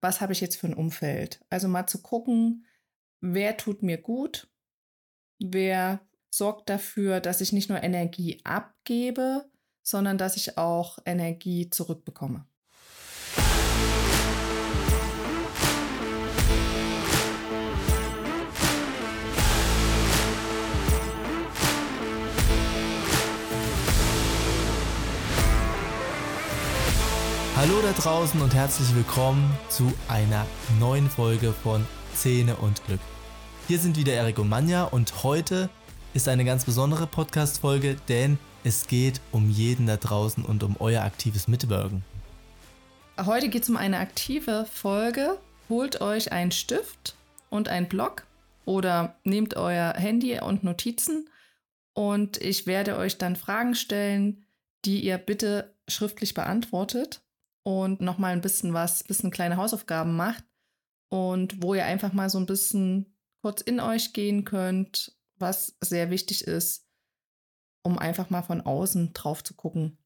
was habe ich jetzt für ein Umfeld? Also mal zu gucken, wer tut mir gut, wer sorgt dafür, dass ich nicht nur Energie abgebe, sondern dass ich auch Energie zurückbekomme. Hallo da draußen und herzlich willkommen zu einer neuen Folge von Zähne und Glück. Hier sind wieder Erik und Manja und heute ist eine ganz besondere Podcast-Folge, denn es geht um jeden da draußen und um euer aktives Mitwirken. Heute geht es um eine aktive Folge. Holt euch einen Stift und einen Block oder nehmt euer Handy und Notizen und ich werde euch dann Fragen stellen, die ihr bitte schriftlich beantwortet und nochmal ein bisschen was, bisschen kleine Hausaufgaben macht und wo ihr einfach mal so ein bisschen kurz in euch gehen könnt, was sehr wichtig ist, um einfach mal von außen drauf zu gucken.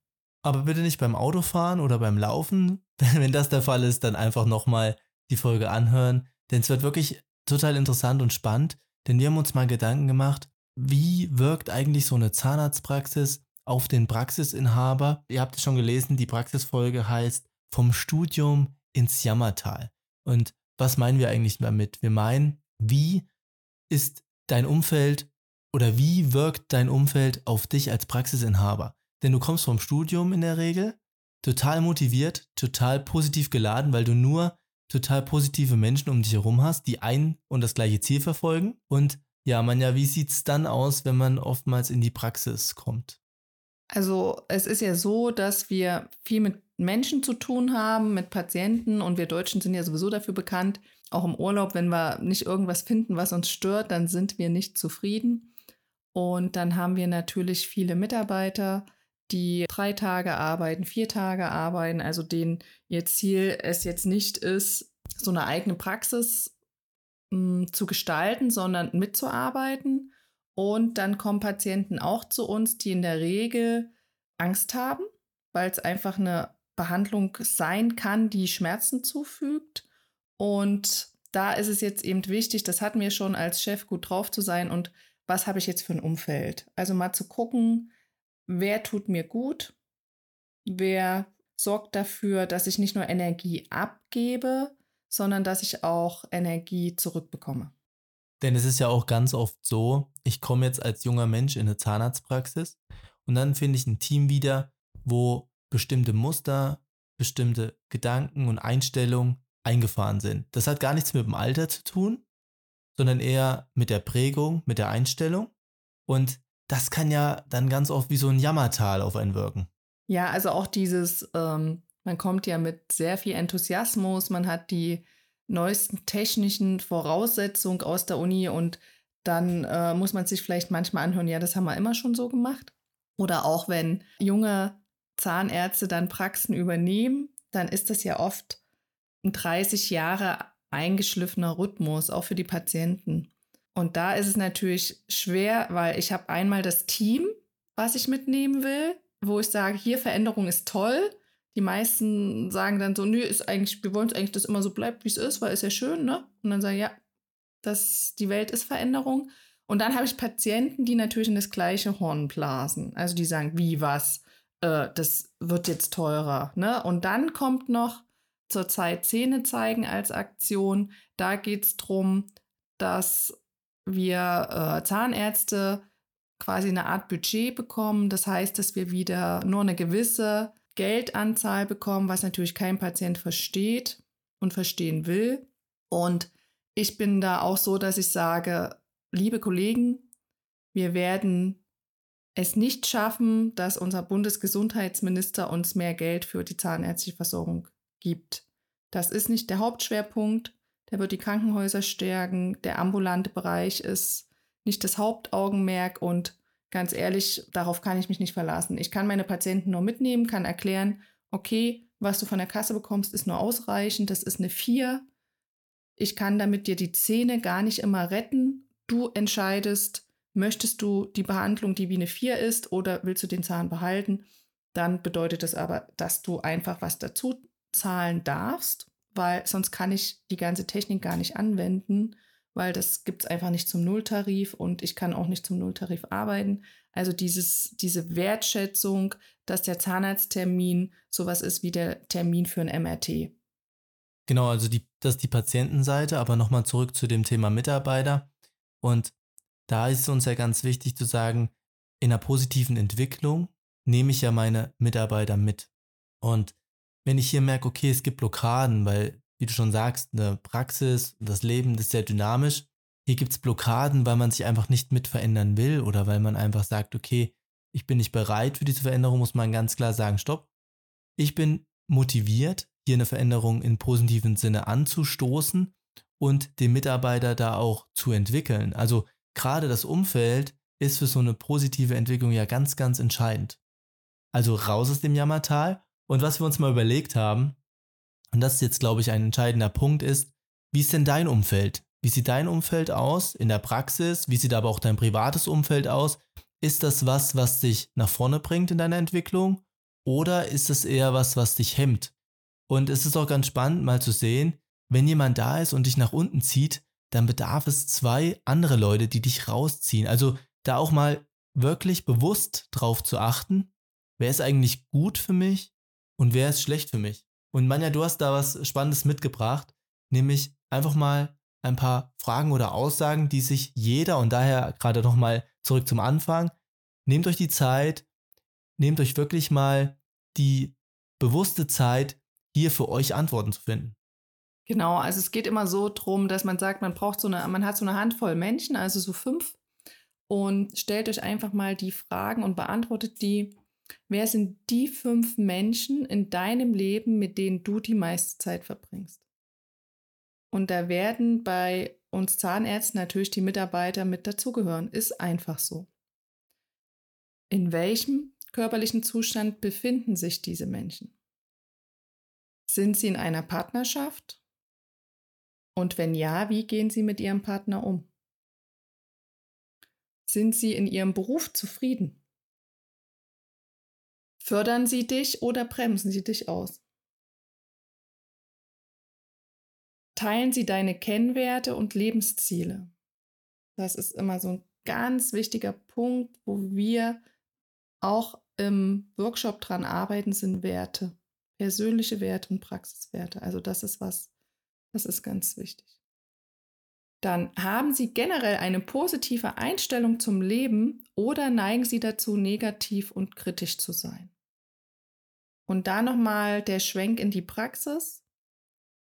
Aber bitte nicht beim Autofahren oder beim Laufen. Wenn das der Fall ist, dann einfach nochmal die Folge anhören. Denn es wird wirklich total interessant und spannend. Denn wir haben uns mal Gedanken gemacht, wie wirkt eigentlich so eine Zahnarztpraxis auf den Praxisinhaber? Ihr habt es schon gelesen, die Praxisfolge heißt vom Studium ins Jammertal. Und was meinen wir eigentlich damit? Wir meinen, wie ist dein Umfeld oder wie wirkt dein Umfeld auf dich als Praxisinhaber? Denn du kommst vom Studium in der Regel total motiviert, total positiv geladen, weil du nur total positive Menschen um dich herum hast, die ein und das gleiche Ziel verfolgen. Und ja, man ja, wie sieht es dann aus, wenn man oftmals in die Praxis kommt? Also es ist ja so, dass wir viel mit Menschen zu tun haben, mit Patienten. Und wir Deutschen sind ja sowieso dafür bekannt, auch im Urlaub, wenn wir nicht irgendwas finden, was uns stört, dann sind wir nicht zufrieden. Und dann haben wir natürlich viele Mitarbeiter, die drei Tage arbeiten, vier Tage arbeiten, also denen ihr Ziel es jetzt nicht ist, so eine eigene Praxis mh, hm, zu gestalten, sondern mitzuarbeiten. Und dann kommen Patienten auch zu uns, die in der Regel Angst haben, weil es einfach eine Behandlung sein kann, die Schmerzen zufügt. Und da ist es jetzt eben wichtig, das hatten wir schon als Chef gut drauf zu sein und was habe ich jetzt für ein Umfeld? Also mal zu gucken, wer tut mir gut, wer sorgt dafür, dass ich nicht nur Energie abgebe, sondern dass ich auch Energie zurückbekomme. Denn es ist ja auch ganz oft so, ich komme jetzt als junger Mensch in eine Zahnarztpraxis und dann finde ich ein Team wieder, wo bestimmte Muster, bestimmte Gedanken und Einstellungen eingefahren sind. Das hat gar nichts mit dem Alter zu tun, sondern eher mit der Prägung, mit der Einstellung. Und das kann ja dann ganz oft wie so ein Jammertal auf einen wirken. Ja, also auch dieses, ähm, man kommt ja mit sehr viel Enthusiasmus, man hat die neuesten technischen Voraussetzungen aus der Uni und dann äh, muss man sich vielleicht manchmal anhören, ja, das haben wir immer schon so gemacht. Oder auch wenn junge Zahnärzte dann Praxen übernehmen, dann ist das ja oft ein 30 Jahre eingeschliffener Rhythmus, auch für die Patienten. Und da ist es natürlich schwer, weil ich habe einmal das Team, was ich mitnehmen will, wo ich sage, hier Veränderung ist toll. Die meisten sagen dann so, nö, ist eigentlich, wir wollen es eigentlich, dass immer so bleibt, wie es ist, weil es ja schön, ne? Und dann sagen, ja, das, die Welt ist Veränderung. Und dann habe ich Patienten, die natürlich in das gleiche Horn blasen. Also die sagen, wie was? Äh, das wird jetzt teurer. Ne? Und dann kommt noch zurzeit Zähne zeigen als Aktion. Da geht es darum, dass wir äh, Zahnärzte quasi eine Art Budget bekommen. Das heißt, dass wir wieder nur eine gewisse Geldanzahl bekommen, was natürlich kein Patient versteht und verstehen will. Und ich bin da auch so, dass ich sage, liebe Kollegen, wir werden es nicht schaffen, dass unser Bundesgesundheitsminister uns mehr Geld für die zahnärztliche Versorgung gibt. Das ist nicht der Hauptschwerpunkt. Der wird die Krankenhäuser stärken. Der ambulante Bereich ist nicht das Hauptaugenmerk und ganz ehrlich, darauf kann ich mich nicht verlassen. Ich kann meine Patienten nur mitnehmen, kann erklären, okay, was du von der Kasse bekommst, ist nur ausreichend, das ist eine 4. Ich kann damit dir die Zähne gar nicht immer retten. Du entscheidest, Möchtest du die Behandlung, die wie eine 4 ist, oder willst du den Zahn behalten? Dann bedeutet das aber, dass du einfach was dazu zahlen darfst, weil sonst kann ich die ganze Technik gar nicht anwenden, weil das gibt es einfach nicht zum Nulltarif und ich kann auch nicht zum Nulltarif arbeiten. Also dieses, diese Wertschätzung, dass der Zahnarzttermin sowas ist wie der Termin für ein MRT. Genau, also die, das ist die Patientenseite, aber nochmal zurück zu dem Thema Mitarbeiter. Und da ist es uns ja ganz wichtig zu sagen, in einer positiven Entwicklung nehme ich ja meine Mitarbeiter mit. Und wenn ich hier merke, okay, es gibt Blockaden, weil, wie du schon sagst, eine Praxis, das Leben ist sehr dynamisch. Hier gibt es Blockaden, weil man sich einfach nicht mit verändern will oder weil man einfach sagt, okay, ich bin nicht bereit für diese Veränderung, muss man ganz klar sagen, stopp. Ich bin motiviert, hier eine Veränderung im positiven Sinne anzustoßen und den Mitarbeiter da auch zu entwickeln. Also gerade das Umfeld ist für so eine positive Entwicklung ja ganz, ganz entscheidend. Also raus aus dem Jammertal und was wir uns mal überlegt haben, und das ist jetzt, glaube ich, ein entscheidender Punkt, ist, wie ist denn dein Umfeld? Wie sieht dein Umfeld aus in der Praxis? Wie sieht aber auch dein privates Umfeld aus? Ist das was, was dich nach vorne bringt in deiner Entwicklung? Oder ist es eher was, was dich hemmt? Und es ist auch ganz spannend, mal zu sehen, wenn jemand da ist und dich nach unten zieht, dann bedarf es zwei andere Leute, die dich rausziehen. Also da auch mal wirklich bewusst drauf zu achten, wer ist eigentlich gut für mich und wer ist schlecht für mich. Und Manja, du hast da was Spannendes mitgebracht, nämlich einfach mal ein paar Fragen oder Aussagen, die sich jeder und daher gerade nochmal zurück zum Anfang, nehmt euch die Zeit, nehmt euch wirklich mal die bewusste Zeit, hier für euch Antworten zu finden. Genau, also es geht immer so drum, dass man sagt, man braucht so eine, man hat so eine Handvoll Menschen, also so fünf, und stellt euch einfach mal die Fragen und beantwortet die. Wer sind die fünf Menschen in deinem Leben, mit denen du die meiste Zeit verbringst? Und da werden bei uns Zahnärzten natürlich die Mitarbeiter mit dazugehören. Ist einfach so. In welchem körperlichen Zustand befinden sich diese Menschen? Sind sie in einer Partnerschaft? Und wenn ja, wie gehen sie mit ihrem Partner um? Sind sie in ihrem Beruf zufrieden? Fördern sie dich oder bremsen sie dich aus? Teilen sie deine Kennwerte und Lebensziele? Das ist immer so ein ganz wichtiger Punkt, wo wir auch im Workshop dran arbeiten, sind Werte. Persönliche Werte und Praxiswerte. Also das ist was, das ist ganz wichtig. Dann haben Sie generell eine positive Einstellung zum Leben oder neigen Sie dazu, negativ und kritisch zu sein. Und da nochmal der Schwenk in die Praxis.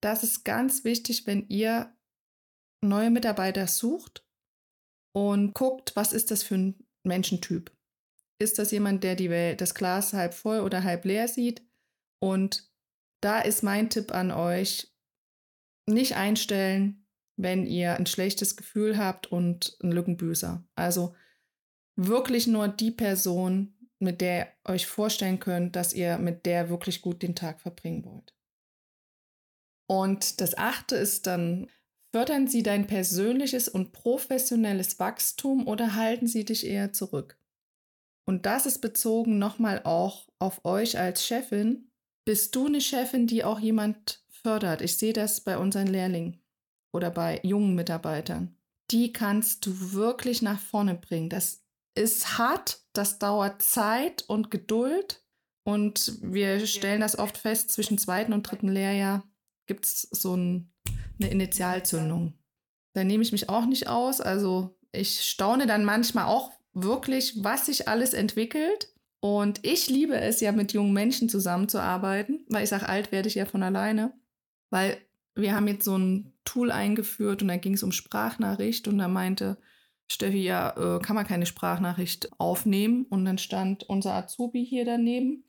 Das ist ganz wichtig, wenn ihr neue Mitarbeiter sucht und guckt, was ist das für ein Menschentyp. Ist das jemand, der die das Glas halb voll oder halb leer sieht? Und da ist mein Tipp an euch, nicht einstellen, wenn ihr ein schlechtes Gefühl habt und ein Lückenbüßer. Also wirklich nur die Person, mit der ihr euch vorstellen könnt, dass ihr mit der wirklich gut den Tag verbringen wollt. Und das achte ist dann, fördern Sie dein persönliches und professionelles Wachstum oder halten Sie dich eher zurück? Und das ist bezogen nochmal auch auf euch als Chefin. Bist du eine Chefin, die auch jemand fördert? Ich sehe das bei unseren Lehrlingen oder bei jungen Mitarbeitern. Die kannst du wirklich nach vorne bringen. Das ist hart, das dauert Zeit und Geduld. Und wir stellen das oft fest, zwischen zweiten und dritten Lehrjahr gibt es so ein, eine Initialzündung. Da nehme ich mich auch nicht aus. Also ich staune dann manchmal auch, wirklich, was sich alles entwickelt. Und ich liebe es ja, mit jungen Menschen zusammenzuarbeiten, weil ich sage, alt werde ich ja von alleine. Weil wir haben jetzt so ein Tool eingeführt und da ging es um Sprachnachricht und da meinte Steffi, ja, äh, kann man keine Sprachnachricht aufnehmen. Und dann stand unser Azubi hier daneben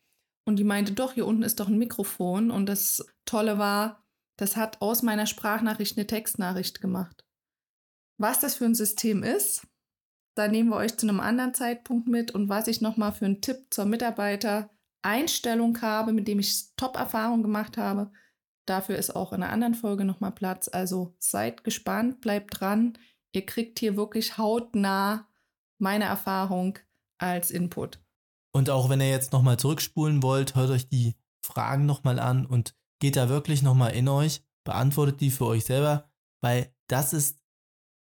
und die meinte, doch, hier unten ist doch ein Mikrofon. Und das Tolle war, das hat aus meiner Sprachnachricht eine Textnachricht gemacht. Was das für ein System ist, da nehmen wir euch zu einem anderen Zeitpunkt mit und was ich nochmal für einen Tipp zur Mitarbeitereinstellung habe, mit dem ich Top-Erfahrungen gemacht habe. Dafür ist auch in einer anderen Folge nochmal Platz. Also seid gespannt, bleibt dran. Ihr kriegt hier wirklich hautnah meine Erfahrung als Input. Und auch wenn ihr jetzt nochmal zurückspulen wollt, hört euch die Fragen nochmal an und geht da wirklich nochmal in euch. beantwortet die für euch selber, weil das ist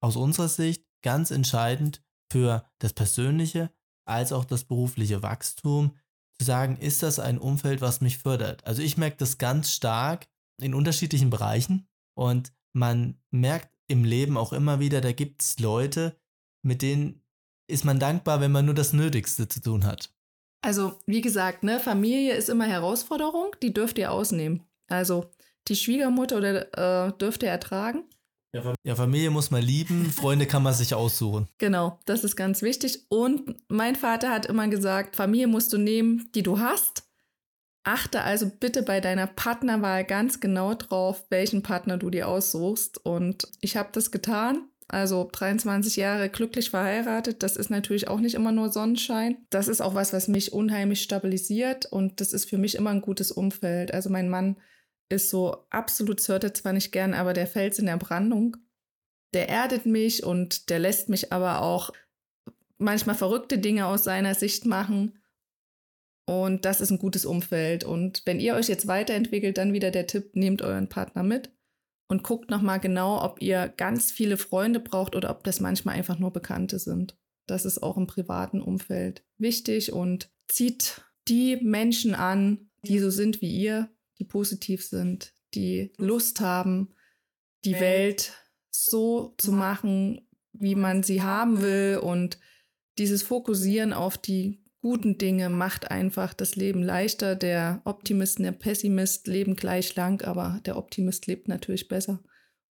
aus unserer Sicht ganz entscheidend für das persönliche als auch das berufliche Wachstum, zu sagen, ist das ein Umfeld, was mich fördert? Also ich merke das ganz stark in unterschiedlichen Bereichen und man merkt im Leben auch immer wieder, da gibt es Leute, mit denen ist man dankbar, wenn man nur das Nötigste zu tun hat. Also, wie gesagt, ne, Familie ist immer Herausforderung, die dürft ihr ausnehmen. Also, die Schwiegermutter oder äh, dürft ihr ertragen. Ja, Familie muss man lieben, Freunde kann man sich aussuchen. Genau, das ist ganz wichtig. Und mein Vater hat immer gesagt, Familie musst du nehmen, die du hast. Achte also bitte bei deiner Partnerwahl ganz genau drauf, welchen Partner du dir aussuchst. Und ich habe das getan. Also 23 Jahre glücklich verheiratet, das ist natürlich auch nicht immer nur Sonnenschein. Das ist auch was, was mich unheimlich stabilisiert und das ist für mich immer ein gutes Umfeld. Also mein Mann ist so absolut, hört er zwar nicht gern, aber der Fels in der Brandung. Der erdet mich und der lässt mich aber auch manchmal verrückte Dinge aus seiner Sicht machen. Und das ist ein gutes Umfeld. Und wenn ihr euch jetzt weiterentwickelt, dann wieder der Tipp, nehmt euren Partner mit und guckt nochmal genau, ob ihr ganz viele Freunde braucht oder ob das manchmal einfach nur Bekannte sind. Das ist auch im privaten Umfeld wichtig und zieht die Menschen an, die so sind wie ihr, die positiv sind, die Lust haben, die Welt so zu machen, wie man sie haben will und dieses Fokussieren auf die guten Dinge macht einfach das Leben leichter. Der Optimist und der Pessimist leben gleich lang, aber der Optimist lebt natürlich besser.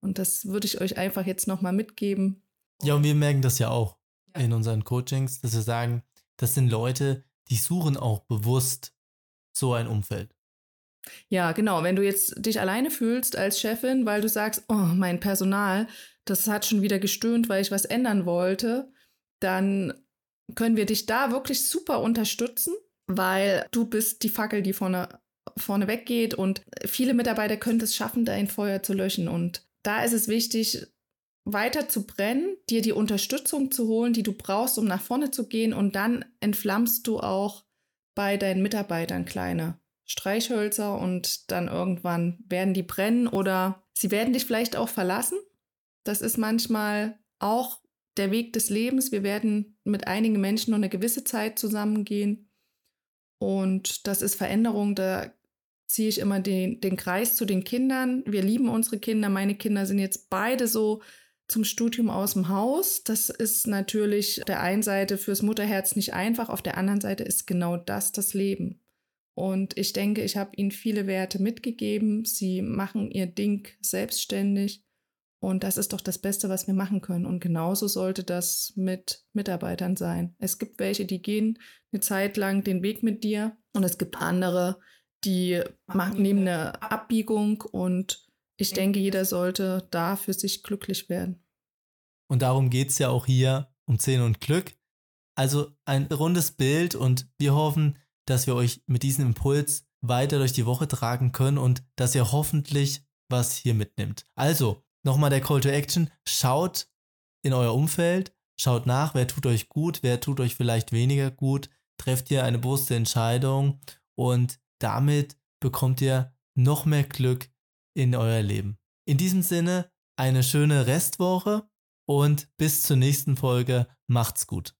Und das würde ich euch einfach jetzt nochmal mitgeben. Ja, und wir merken das ja auch ja. in unseren Coachings, dass wir sagen, das sind Leute, die suchen auch bewusst so ein Umfeld. Ja, genau. Wenn du jetzt dich alleine fühlst als Chefin, weil du sagst, oh, mein Personal, das hat schon wieder gestöhnt, weil ich was ändern wollte, dann können wir dich da wirklich super unterstützen, weil du bist die Fackel, die vorne, vorne weggeht und viele Mitarbeiter können es schaffen, dein Feuer zu löschen. Und da ist es wichtig, weiter zu brennen, dir die Unterstützung zu holen, die du brauchst, um nach vorne zu gehen und dann entflammst du auch bei deinen Mitarbeitern kleine Streichhölzer und dann irgendwann werden die brennen oder sie werden dich vielleicht auch verlassen. Das ist manchmal auch der Weg des Lebens. Wir werden mit einigen Menschen nur eine gewisse Zeit zusammengehen. Und das ist Veränderung. Da ziehe ich immer den, den Kreis zu den Kindern. Wir lieben unsere Kinder. Meine Kinder sind jetzt beide so zum Studium aus dem Haus. Das ist natürlich der einen Seite fürs Mutterherz nicht einfach, auf der anderen Seite ist genau das das Leben. Und ich denke, ich habe ihnen viele Werte mitgegeben. Sie machen ihr Ding selbstständig. Und das ist doch das Beste, was wir machen können. Und genauso sollte das mit Mitarbeitern sein. Es gibt welche, die gehen eine Zeit lang den Weg mit dir und es gibt andere, die machen, nehmen eine Abbiegung und ich denke, jeder sollte da für sich glücklich werden. Und darum geht es ja auch hier um 10 und Glück. Also ein rundes Bild und wir hoffen, dass wir euch mit diesem Impuls weiter durch die Woche tragen können und dass ihr hoffentlich was hier mitnimmt. Also, nochmal der Call to Action, schaut in euer Umfeld, schaut nach, wer tut euch gut, wer tut euch vielleicht weniger gut, trefft ihr eine bewusste Entscheidung und damit bekommt ihr noch mehr Glück in euer Leben. In diesem Sinne, eine schöne Restwoche und bis zur nächsten Folge. Macht's gut.